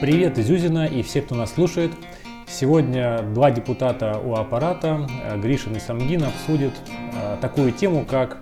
Привет из Юзина и все, кто нас слушает. Сегодня два депутата у аппарата, э, Гришин и Самгин, обсудят э, такую тему, как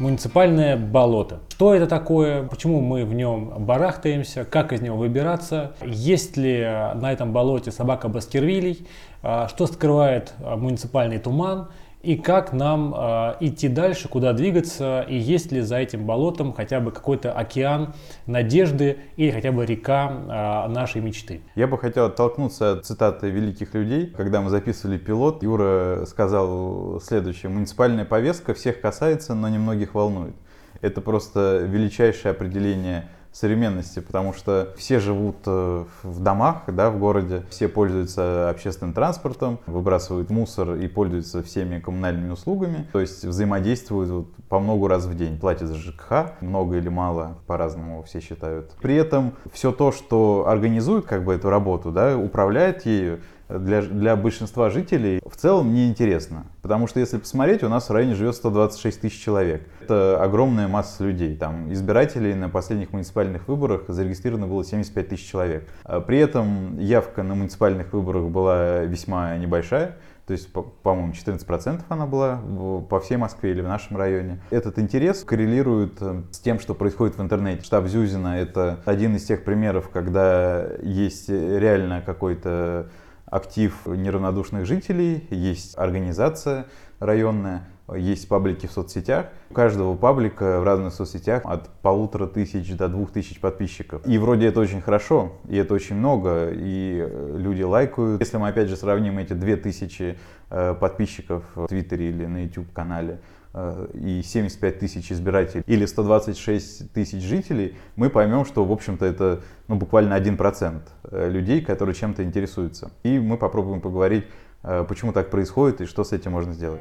муниципальное болото. Что это такое, почему мы в нем барахтаемся, как из него выбираться, есть ли на этом болоте собака Баскервилей, э, что скрывает муниципальный туман – и как нам э, идти дальше, куда двигаться, и есть ли за этим болотом хотя бы какой-то океан надежды или хотя бы река э, нашей мечты. Я бы хотел оттолкнуться от цитаты великих людей. Когда мы записывали пилот, Юра сказал следующее. Муниципальная повестка всех касается, но немногих волнует. Это просто величайшее определение современности, потому что все живут э, в домах, да, в городе, все пользуются общественным транспортом, выбрасывают мусор и пользуются всеми коммунальными услугами, то есть взаимодействуют по много раз в день, платят за ЖКХ, много или мало, по-разному все считают. При этом все то, что организует как бы эту работу, да, управляет ею, для, для большинства жителей в целом неинтересно. Потому что если посмотреть, у нас в районе живет 126 тысяч человек. Это огромная масса людей. Там избирателей на последних муниципальных выборах зарегистрировано было 75 тысяч человек. А при этом явка на муниципальных выборах была весьма небольшая. То есть, по-моему, 14% она была по всей Москве или в нашем районе. Этот интерес коррелирует э, с тем, что происходит в интернете. Штаб Зюзина — это один из тех примеров, когда есть реально какой-то актив неравнодушных жителей, есть организация районная, есть паблики в соцсетях. У каждого паблика в разных соцсетях от полутора тысяч до двух тысяч подписчиков. И вроде это очень хорошо, и это очень много, и э, люди лайкают. Если мы опять же сравним эти две тысячи э, подписчиков в Твиттере или на YouTube-канале Э, и 75 тысяч избирателей или 126 тысяч жителей, мы поймем, что, в общем-то, это ну, буквально 1% э, людей, которые чем-то интересуются. И мы попробуем поговорить, э, почему так происходит и что с этим можно сделать.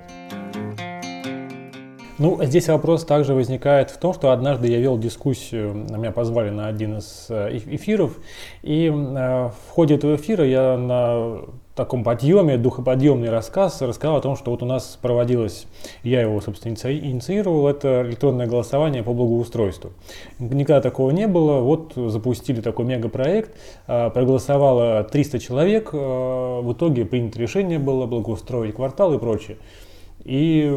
Ну, здесь вопрос также возникает в том, что однажды я вел дискуссию, меня позвали на один из эфиров, и в ходе этого эфира я на таком подъеме, духоподъемный рассказ, рассказал о том, что вот у нас проводилось, я его, собственно, инициировал, это электронное голосование по благоустройству. Никогда такого не было, вот запустили такой мегапроект, а, проголосовало 300 человек, а, в итоге принято решение было благоустроить квартал и прочее. И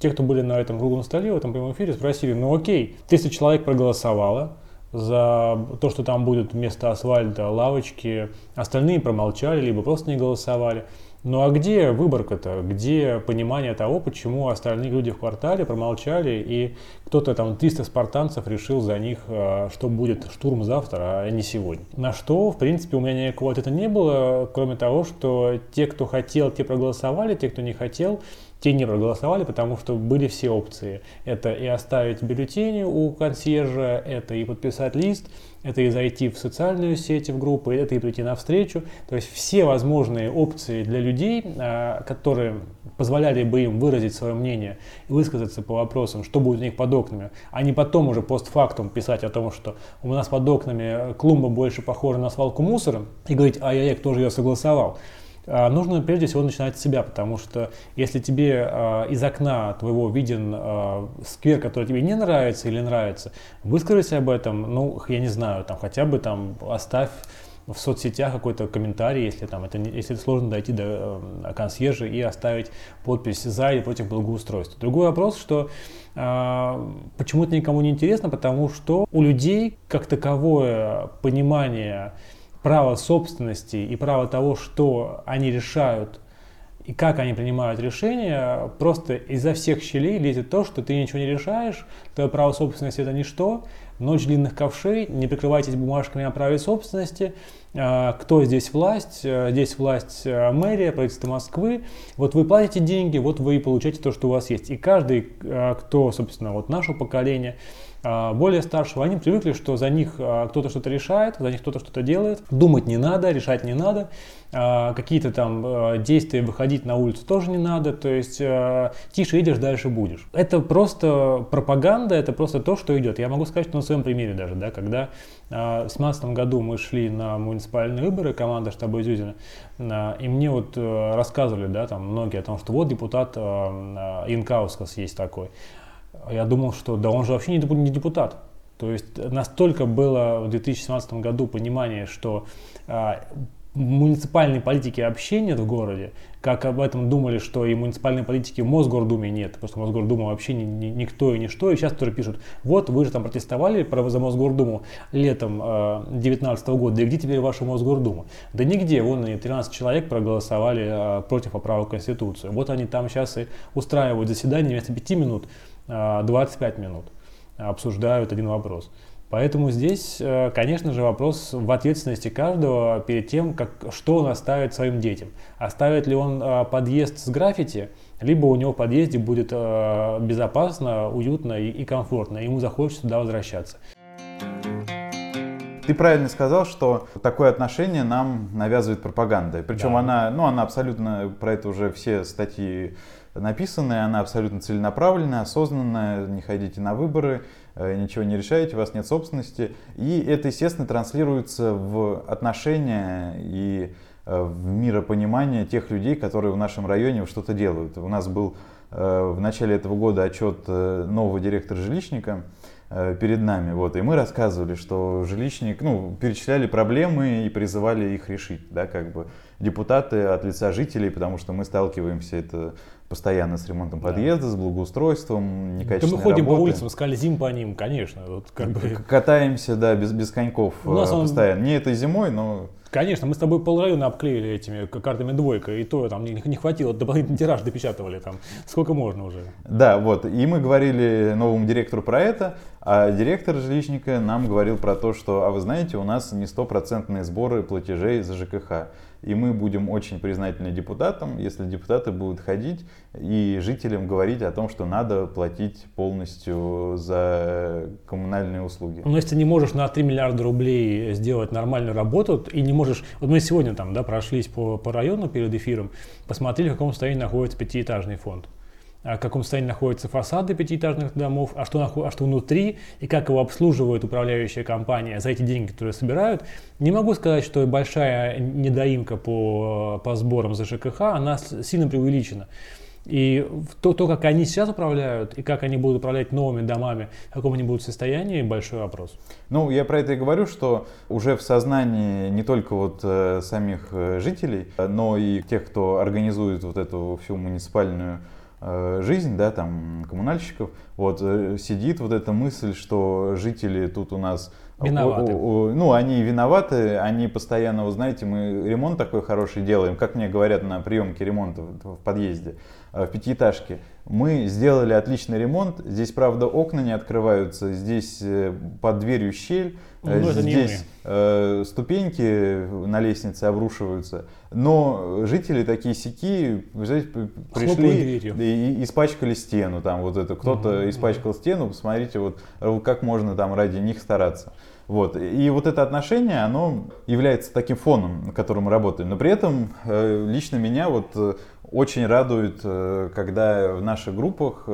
те, кто были на этом круглом столе, в этом прямом эфире, спросили, ну окей, 300 человек проголосовало, за то, что там будут вместо асфальта лавочки. Остальные промолчали, либо просто не голосовали. Ну а где выборка-то? Где понимание того, почему остальные люди в квартале промолчали, и кто-то там 300 спартанцев решил за них, а, что будет штурм завтра, а не сегодня? На что, в принципе, у меня никакого ответа не было, кроме того, что те, кто хотел, те проголосовали, те, кто не хотел, те не проголосовали, потому что были все опции. Это и оставить бюллетени у консьержа, это и подписать лист, это и зайти в социальную сеть, в группы, это и прийти навстречу. То есть все возможные опции для людей, а, которые позволяли бы им выразить свое мнение и высказаться по вопросам, что будет у них под окнами, а не потом уже постфактум писать о том, что у нас под окнами клумба больше похожа на свалку мусора, и говорить, ай-яй-яй, кто же ее согласовал. А, нужно прежде всего начинать с себя, потому что если тебе а, из окна твоего виден а, сквер, который тебе не нравится или нравится, выскажись об этом, ну, я не знаю, там хотя бы там оставь в соцсетях какой-то комментарий, если там это если это сложно дойти до э, консьержа и оставить подпись за или против благоустройства. Другой вопрос, что э, почему это никому не интересно, потому что у людей как таковое понимание право собственности и право того, что они решают и как они принимают решения, просто изо всех щелей лезет то, что ты ничего не решаешь, твое право собственности это ничто, ночь длинных ковшей, не прикрывайтесь бумажками о праве собственности, а, кто здесь власть, а, здесь власть а, мэрия, правительство Москвы, вот вы платите деньги, вот вы и получаете то, что у вас есть. И каждый, кто, собственно, вот наше поколение, более старшего, они привыкли, что за них а, кто-то что-то решает, за них кто-то что-то делает. Думать не надо, решать не надо. А, какие-то там действия выходить на улицу тоже не надо. То есть тише идешь, дальше будешь. Это просто пропаганда, это просто то, что идет. Я могу сказать, что на своем примере даже, да, когда в 2017 году мы шли на муниципальные выборы, команда штаба Изюзина, и мне вот рассказывали, да, там многие о том, что вот депутат Инкаускас есть такой. Я думал, что да он же вообще не депутат. То есть настолько было в 2017 году понимание, что а, муниципальной политики вообще нет в городе, как об этом думали, что и муниципальной политики в Мосгордуме нет, потому что Мосгордума вообще ни, ни, никто и ничто, и сейчас тоже пишут, вот вы же там протестовали за Мосгордуму летом 2019 э, года, и где теперь ваша Мосгордума? Да нигде, вон они 13 человек проголосовали э, против поправок Конституции, вот они там сейчас и устраивают заседание вместо 5 минут, 25 минут, обсуждают один вопрос. Поэтому здесь, э, конечно же, вопрос в ответственности каждого перед тем, как, что он оставит своим детям. Оставит ли он э, подъезд с граффити, либо у него в подъезде будет э, безопасно, уютно и комфортно, и ему захочется туда возвращаться. Ты правильно сказал, что такое отношение нам навязывает пропаганда. Причем да. она, ну, она абсолютно, про это уже все статьи написаны, она абсолютно целенаправленная, осознанная, не ходите на выборы, Э, ничего не решаете, у вас нет собственности. И это, естественно, транслируется в отношения и э, в миропонимание тех людей, которые в нашем районе что-то делают. У нас был э, в начале этого года отчет нового директора жилищника перед нами. Вот, и мы рассказывали, что жилищник, ну, перечисляли проблемы и призывали их решить, да, как бы депутаты от лица жителей, потому что мы сталкиваемся это постоянно с ремонтом да. подъезда, с благоустройством, некачественной Да мы ходим работы. по улицам, скользим по ним, конечно. Вот как бы... Катаемся, да, без, без коньков У нас он... постоянно. Не этой зимой, но... Конечно, мы с тобой полрайона обклеили этими картами двойка, и то там не, хватило, дополнительный тираж допечатывали там. Сколько можно уже? Да, вот. И мы говорили новому директору про это, а директор жилищника нам говорил про то, что, а вы знаете, у нас не стопроцентные сборы платежей за ЖКХ. И мы будем очень признательны депутатам, если депутаты будут ходить и жителям говорить о том, что надо платить полностью за коммунальные услуги. Но если ты не можешь на 3 миллиарда рублей сделать нормальную работу, и не можешь... Вот мы сегодня там да, прошлись по, по району перед эфиром, посмотрели, в каком состоянии находится пятиэтажный фонд. В каком состоянии находятся фасады пятиэтажных домов, а что, а что внутри, и как его обслуживает управляющая компания за эти деньги, которые собирают. Не могу сказать, что большая недоимка по, по сборам за ЖКХ, она сильно преувеличена. И то, то, как они сейчас управляют, и как они будут управлять новыми домами, в каком они будут состоянии, большой вопрос. Ну, я про это и говорю, что уже в сознании не только вот э, самих э, жителей, но и тех, кто организует вот эту всю муниципальную Э, жизнь, да, там, коммунальщиков, вот, э, сидит вот эта мысль, что жители тут у нас Виноваты. Ну, они виноваты, они постоянно, вы знаете, мы ремонт такой хороший делаем, как мне говорят на приемке ремонта в подъезде, э, в пятиэтажке. Мы сделали отличный ремонт, здесь, правда, окна не открываются, здесь под дверью щель, ну, здесь э, ступеньки на лестнице обрушиваются. Но жители такие сики, пришли и испачкали стену. Там вот это кто-то угу, испачкал стену, посмотрите, вот как можно там ради них стараться. Вот. И вот это отношение, оно является таким фоном, на котором мы работаем. Но при этом э, лично меня вот э, очень радует, э, когда в наших группах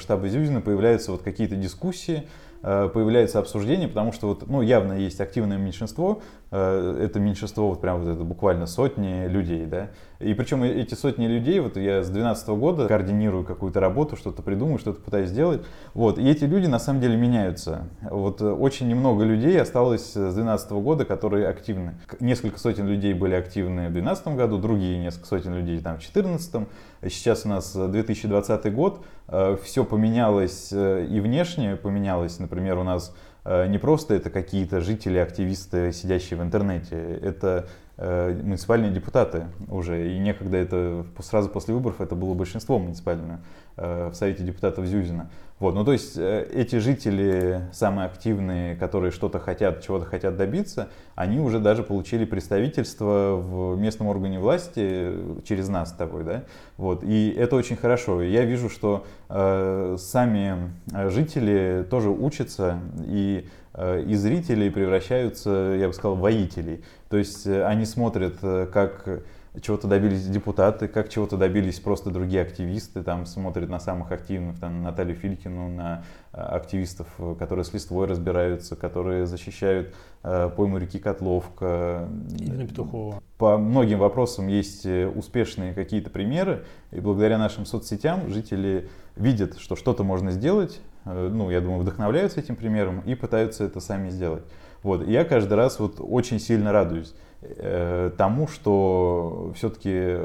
штаба Зюзина появляются вот какие-то дискуссии, появляется обсуждение, потому что вот, ну, явно есть активное меньшинство, это меньшинство вот прям вот это буквально сотни людей, да, и причем эти сотни людей, вот я с 2012 года координирую какую-то работу, что-то придумаю, что-то пытаюсь сделать, вот, и эти люди на самом деле меняются, вот очень немного людей осталось с 2012 года, которые активны, несколько сотен людей были активны в 2012 году, другие несколько сотен людей там в 2014, сейчас у нас 2020 год, э, все поменялось и внешне поменялось, например, у нас э, не просто это какие-то жители, активисты, сидящие в интернете, это э, муниципальные депутаты уже. И некогда это сразу после выборов это было большинство муниципальное в Совете депутатов Зюзина. Вот, ну то есть э, эти жители, самые активные, которые что-то хотят, чего-то хотят добиться, они уже даже получили представительство в местном органе власти через нас с тобой, да, вот, и это очень хорошо. Я вижу, что э, сами жители тоже учатся и э, из зрителей превращаются, я бы сказал, воителей. То есть э, они смотрят, как чего-то добились депутаты, как чего-то добились просто другие активисты, там смотрят на самых активных, там, на Наталью Филькину, на э, активистов, которые с листвой разбираются, которые защищают э, пойму реки Котловка. Ирина Петухова. По многим вопросам есть э, успешные какие-то примеры, и благодаря нашим соцсетям жители видят, что что-то можно сделать, э, ну, я думаю, вдохновляются этим примером и пытаются это сами сделать. Вот, и я каждый раз вот очень сильно радуюсь. Э, тому, что все-таки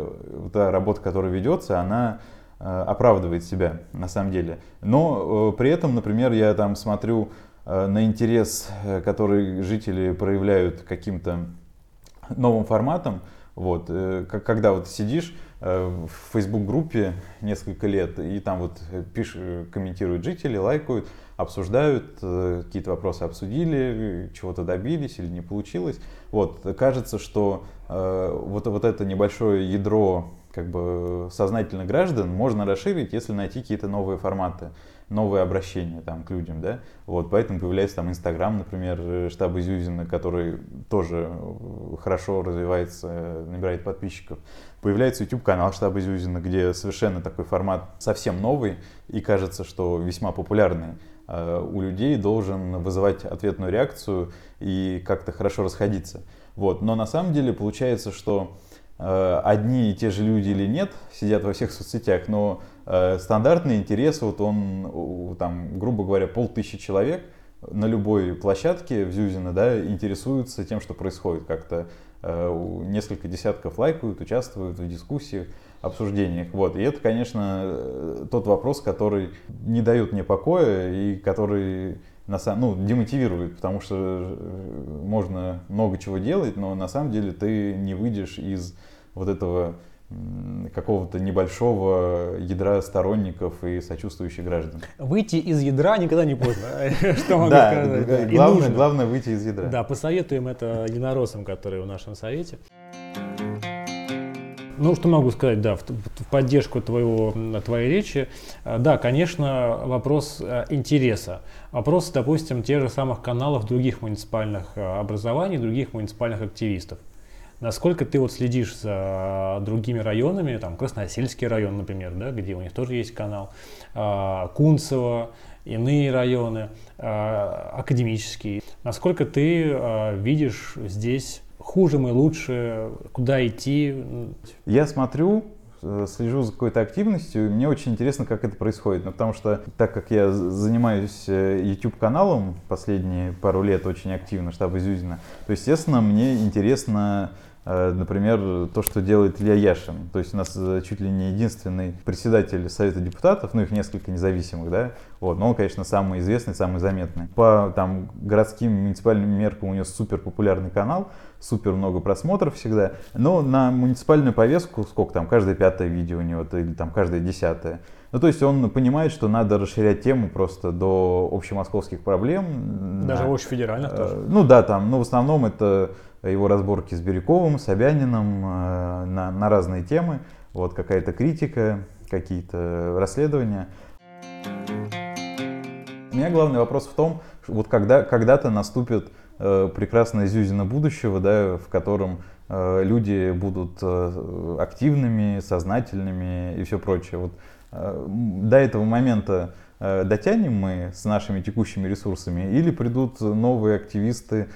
та работа, которая ведется, она э, оправдывает себя на самом деле. Но э, при этом, например, я там смотрю на интерес, который жители проявляют каким-то новым форматом. Вот, когда вот сидишь в Facebook-группе несколько лет, и там вот пишут, комментируют жители, лайкают, обсуждают, э, какие-то вопросы обсудили, чего-то добились или не получилось. Вот, кажется, что э, вот, вот это небольшое ядро как бы сознательных граждан можно расширить, если найти какие-то новые форматы, новые обращения там, к людям, да, вот, поэтому появляется там Инстаграм, например, штаба Зюзина, который тоже хорошо развивается, набирает подписчиков, появляется YouTube-канал штаба Зюзина, где совершенно такой формат совсем новый и кажется, что весьма популярный, Э, у людей должен вызывать ответную реакцию и как-то хорошо расходиться. Вот. Но на самом деле получается, что э, одни и те же люди или нет сидят во всех соцсетях, но э, стандартный интерес, вот он, там, грубо говоря, полтысячи человек на любой площадке в Зюзино да, интересуются тем, что происходит. Как-то несколько десятков лайкают, участвуют в дискуссиях обсуждениях. Вот. И это, конечно, э, тот вопрос, который не дает мне покоя и который на самом, ну, демотивирует, потому что э, можно много чего делать, но на самом деле ты не выйдешь из вот этого какого-то небольшого ядра сторонников и сочувствующих граждан. Выйти из ядра никогда не поздно. Что могу сказать? Главное, выйти из ядра. Да, посоветуем это единороссам, которые в нашем совете. Ну, что могу сказать, да, в, в поддержку твоего, твоей речи. Э, да, конечно, вопрос э, интереса. Вопрос, допустим, тех же самых каналов других муниципальных э, образований, других муниципальных активистов. Насколько ты вот следишь за другими районами, там Красносельский район, например, да, где у них тоже есть канал, Кунцево, иные районы, академические. Насколько ты видишь здесь хуже мы, лучше, куда идти? Я смотрю, э, слежу за какой-то активностью, и мне очень интересно, как это происходит. Ну, потому что, так как я занимаюсь э, YouTube-каналом последние пару лет очень активно, штаба Зюзина, то, естественно, мне интересно например, то, что делает Илья Яшин. То есть у нас э, чуть ли не единственный председатель Совета депутатов, ну их несколько независимых, да, вот, но он, конечно, самый известный, самый заметный. По там, городским муниципальным меркам у него супер популярный канал, супер много просмотров всегда, но на муниципальную повестку, сколько там, каждое пятое видео у него, или там каждое десятое, ну, то есть он понимает, что надо расширять тему просто до общемосковских проблем. Даже общефедеральных э, тоже? Ну да, там, но в основном это его разборки с Бирюковым, Собяниным э, на, на разные темы. Вот какая-то критика, какие-то расследования. У меня главный вопрос в том, вот когда, когда-то наступит э, прекрасное Зюзина будущего, да, в котором э, люди будут активными, сознательными и все прочее. Вот, до этого момента дотянем мы с нашими текущими ресурсами или придут новые активисты,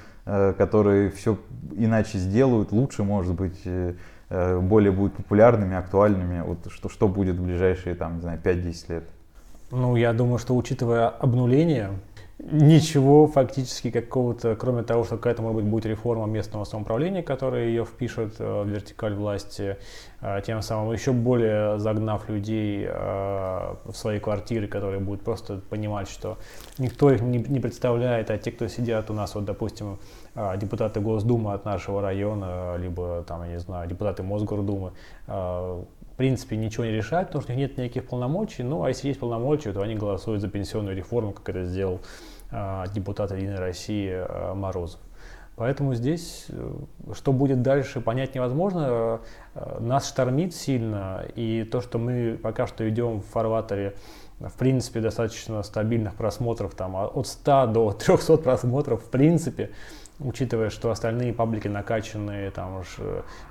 которые все иначе сделают, лучше, может быть, э, э, более будут популярными, актуальными. Вот что, что будет в ближайшие, там, не знаю, 5-10 лет? Ну, я думаю, что учитывая обнуление, ничего фактически какого-то, кроме того, что какая-то, может быть, будет реформа местного самоуправления, которая ее впишет в вертикаль власти, тем самым еще более загнав людей в свои квартиры, которые будут просто понимать, что никто их не представляет, а те, кто сидят у нас, вот, допустим, депутаты Госдумы от нашего района, либо там, я не знаю, депутаты Мосгордумы, а, в принципе, ничего не решают, потому что у них нет никаких полномочий. Ну, а если есть полномочия, то они голосуют за пенсионную реформу, как это сделал а, депутат Единой России Морозов. Поэтому здесь, э, что будет дальше, понять невозможно. Нас штормит сильно, и то, что мы пока что идем в фарватере, в принципе, достаточно стабильных просмотров, там, от 100 до 300 просмотров, в принципе, учитывая, что остальные паблики накачанные, там уж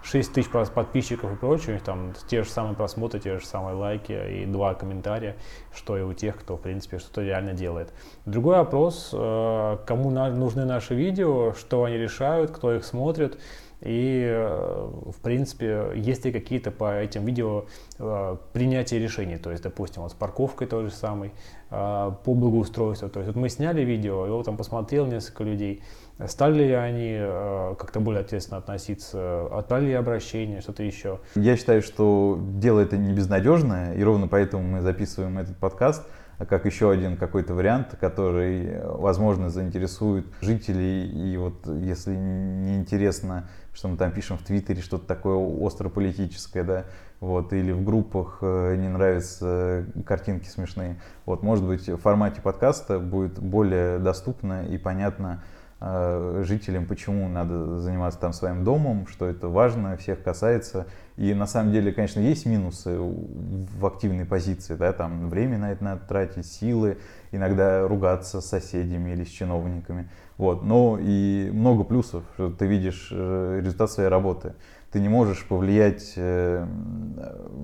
6 тысяч подписчиков и прочее, там те же самые просмотры, те же самые лайки и два комментария, что и у тех, кто, в принципе, что-то реально делает. Другой вопрос, э, кому нужны наши видео, что они решают, кто их смотрит, и, э, в принципе, есть ли какие-то по этим видео э, принятия решений, то есть, допустим, вот с парковкой той же самой, по благоустройству. То есть, вот мы сняли видео, его там посмотрел несколько людей, Стали ли они э, как-то более ответственно относиться, отправили ли обращение, что-то еще? Я считаю, что дело это не безнадежное, и ровно поэтому мы записываем этот подкаст, как еще один какой-то вариант, который, возможно, заинтересует жителей. И вот если не интересно, что мы там пишем в Твиттере, что-то такое острополитическое, да, вот, или в группах э, не нравятся картинки смешные, вот, может быть, в формате подкаста будет более доступно и понятно, жителям, почему надо заниматься там своим домом, что это важно, всех касается. И на самом деле, конечно, есть минусы в активной позиции, да, там время на это надо тратить, силы, иногда ругаться с соседями или с чиновниками. Вот. Но и много плюсов, что ты видишь э, результат своей работы. Ты не можешь повлиять э,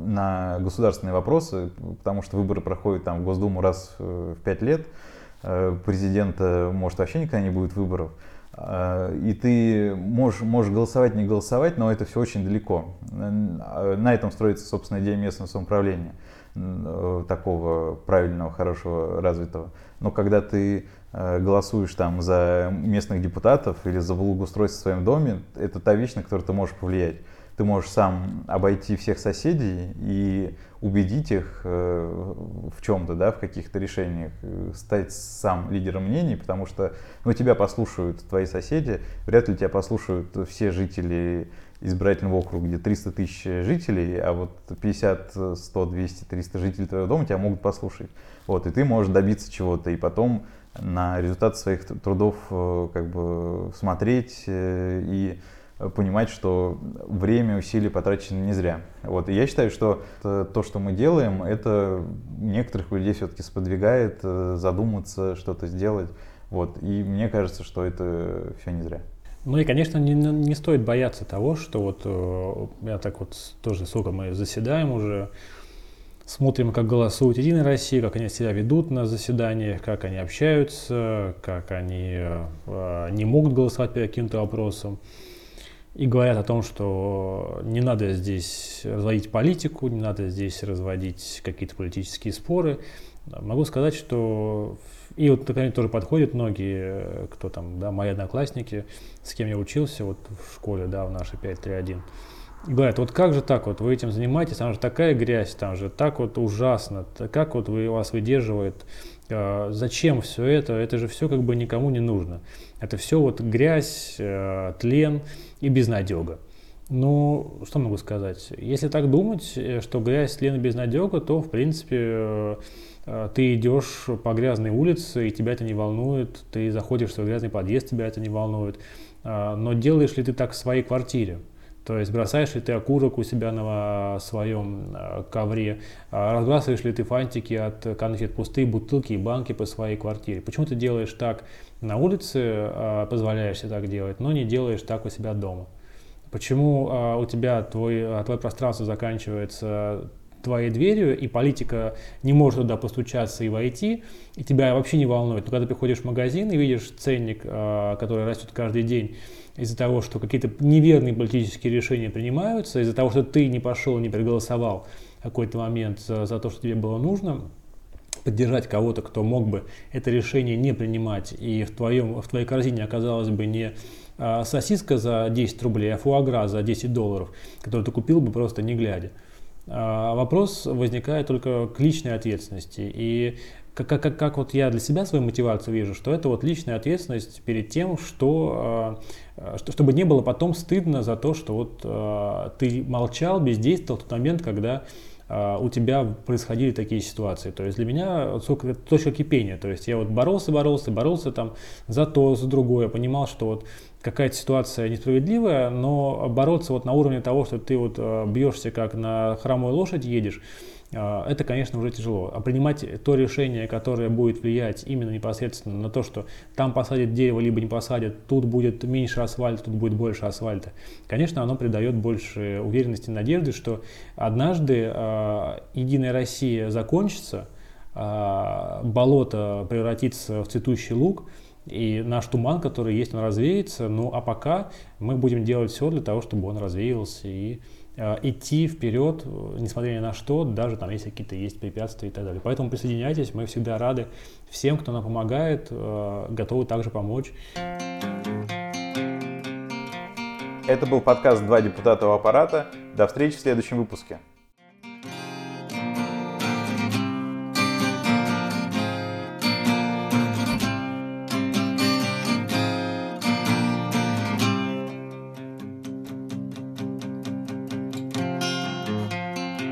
на государственные вопросы, потому что выборы проходят там в Госдуму раз в пять лет, Э, президента, может, вообще никогда не будет выборов. Э, и ты можешь, можешь голосовать, не голосовать, но это все очень далеко. На этом строится, собственно, идея местного самоуправления, э, такого правильного, хорошего, развитого. Но когда ты голосуешь там за местных депутатов или за благоустройство в своем доме, это та вещь, на которую ты можешь повлиять ты можешь сам обойти всех соседей и убедить их э, в чем-то, да, в каких-то решениях, э, стать сам лидером мнений, потому что ну, тебя послушают твои соседи, вряд ли тебя послушают все жители избирательного округа, где 300 тысяч жителей, а вот 50, 100, 200, 300 жителей твоего дома тебя могут послушать. Вот, и ты можешь добиться чего-то, и потом на результат своих трудов э, как бы смотреть и понимать, что время, усилия потрачены не зря. Вот. И я считаю, что то, что мы делаем, это некоторых людей все-таки сподвигает э, задуматься, что-то сделать. Вот. И мне кажется, что это все не зря. Ну и, конечно, не, не стоит бояться того, что вот э, я так вот тоже сколько мы заседаем уже, смотрим, как голосует Единая Россия, как они себя ведут на заседаниях, как они общаются, как они э, не могут голосовать по каким-то вопросам и говорят о том, что не надо здесь разводить политику, не надо здесь разводить какие-то политические споры. Могу сказать, что и вот мне тоже подходят многие, кто там, да, мои одноклассники, с кем я учился вот в школе, да, в нашей 531. И говорят, вот как же так вот, вы этим занимаетесь, там же такая грязь, там же так вот ужасно, как вот вы, вас выдерживает, э, зачем все это, это же все как бы никому не нужно. Это все вот грязь, э, тлен и безнадега. Ну, что могу сказать? Если так думать, э, что грязь, тлен и безнадега, то, в принципе, ты идешь по грязной улице, и тебя это не волнует, ты заходишь в свой грязный подъезд, тебя это не волнует. Но делаешь ли ты так в своей квартире? То есть бросаешь ли ты окурок у себя на своем э, ковре, а разбрасываешь ли ты фантики от конфет, пустые бутылки и банки по своей квартире. Почему ты делаешь так на улице, а, позволяешь себе так делать, но не делаешь так у себя дома? Почему а, у тебя твой, твое пространство заканчивается твоей дверью, и политика не может туда постучаться и войти, и тебя вообще не волнует. Но когда ты приходишь в магазин и видишь ценник, который растет каждый день, из-за того, что какие-то неверные политические решения принимаются, из-за того, что ты не пошел, не проголосовал какой-то момент за, за то, что тебе было нужно, поддержать кого-то, кто мог бы это решение не принимать, и в, твоем, в твоей корзине оказалась бы не а, сосиска за 10 рублей, а фуагра за 10 долларов, которую ты купил бы просто не глядя. А, вопрос возникает только к личной ответственности. И как, как, как вот я для себя свою мотивацию вижу, что это вот личная ответственность перед тем, что, э, что чтобы не было потом стыдно за то, что вот э, ты молчал, бездействовал в тот момент, когда у тебя происходили такие ситуации. То есть для меня это точка кипения. То есть я вот боролся, боролся, боролся там за то, за другое. Понимал, что вот какая-то ситуация несправедливая, но бороться вот на уровне того, что ты вот бьешься как на хромой лошадь едешь, а, это, конечно, уже тяжело. А принимать то решение, которое будет влиять именно непосредственно на то, что там посадят дерево, либо не посадят, тут будет меньше асфальта, тут будет больше асфальта, конечно, оно придает больше уверенности и надежды, что однажды э, Единая Россия закончится, э, болото превратится в цветущий луг, и наш туман, который есть, он развеется. Ну а пока мы будем делать все для того, чтобы он развеялся и идти вперед, э, несмотря ни на что, даже там если какие-то есть препятствия и так далее. Поэтому присоединяйтесь, мы всегда рады всем, кто нам помогает, э, готовы также помочь. Это был подкаст «Два депутата у аппарата». До встречи в следующем выпуске.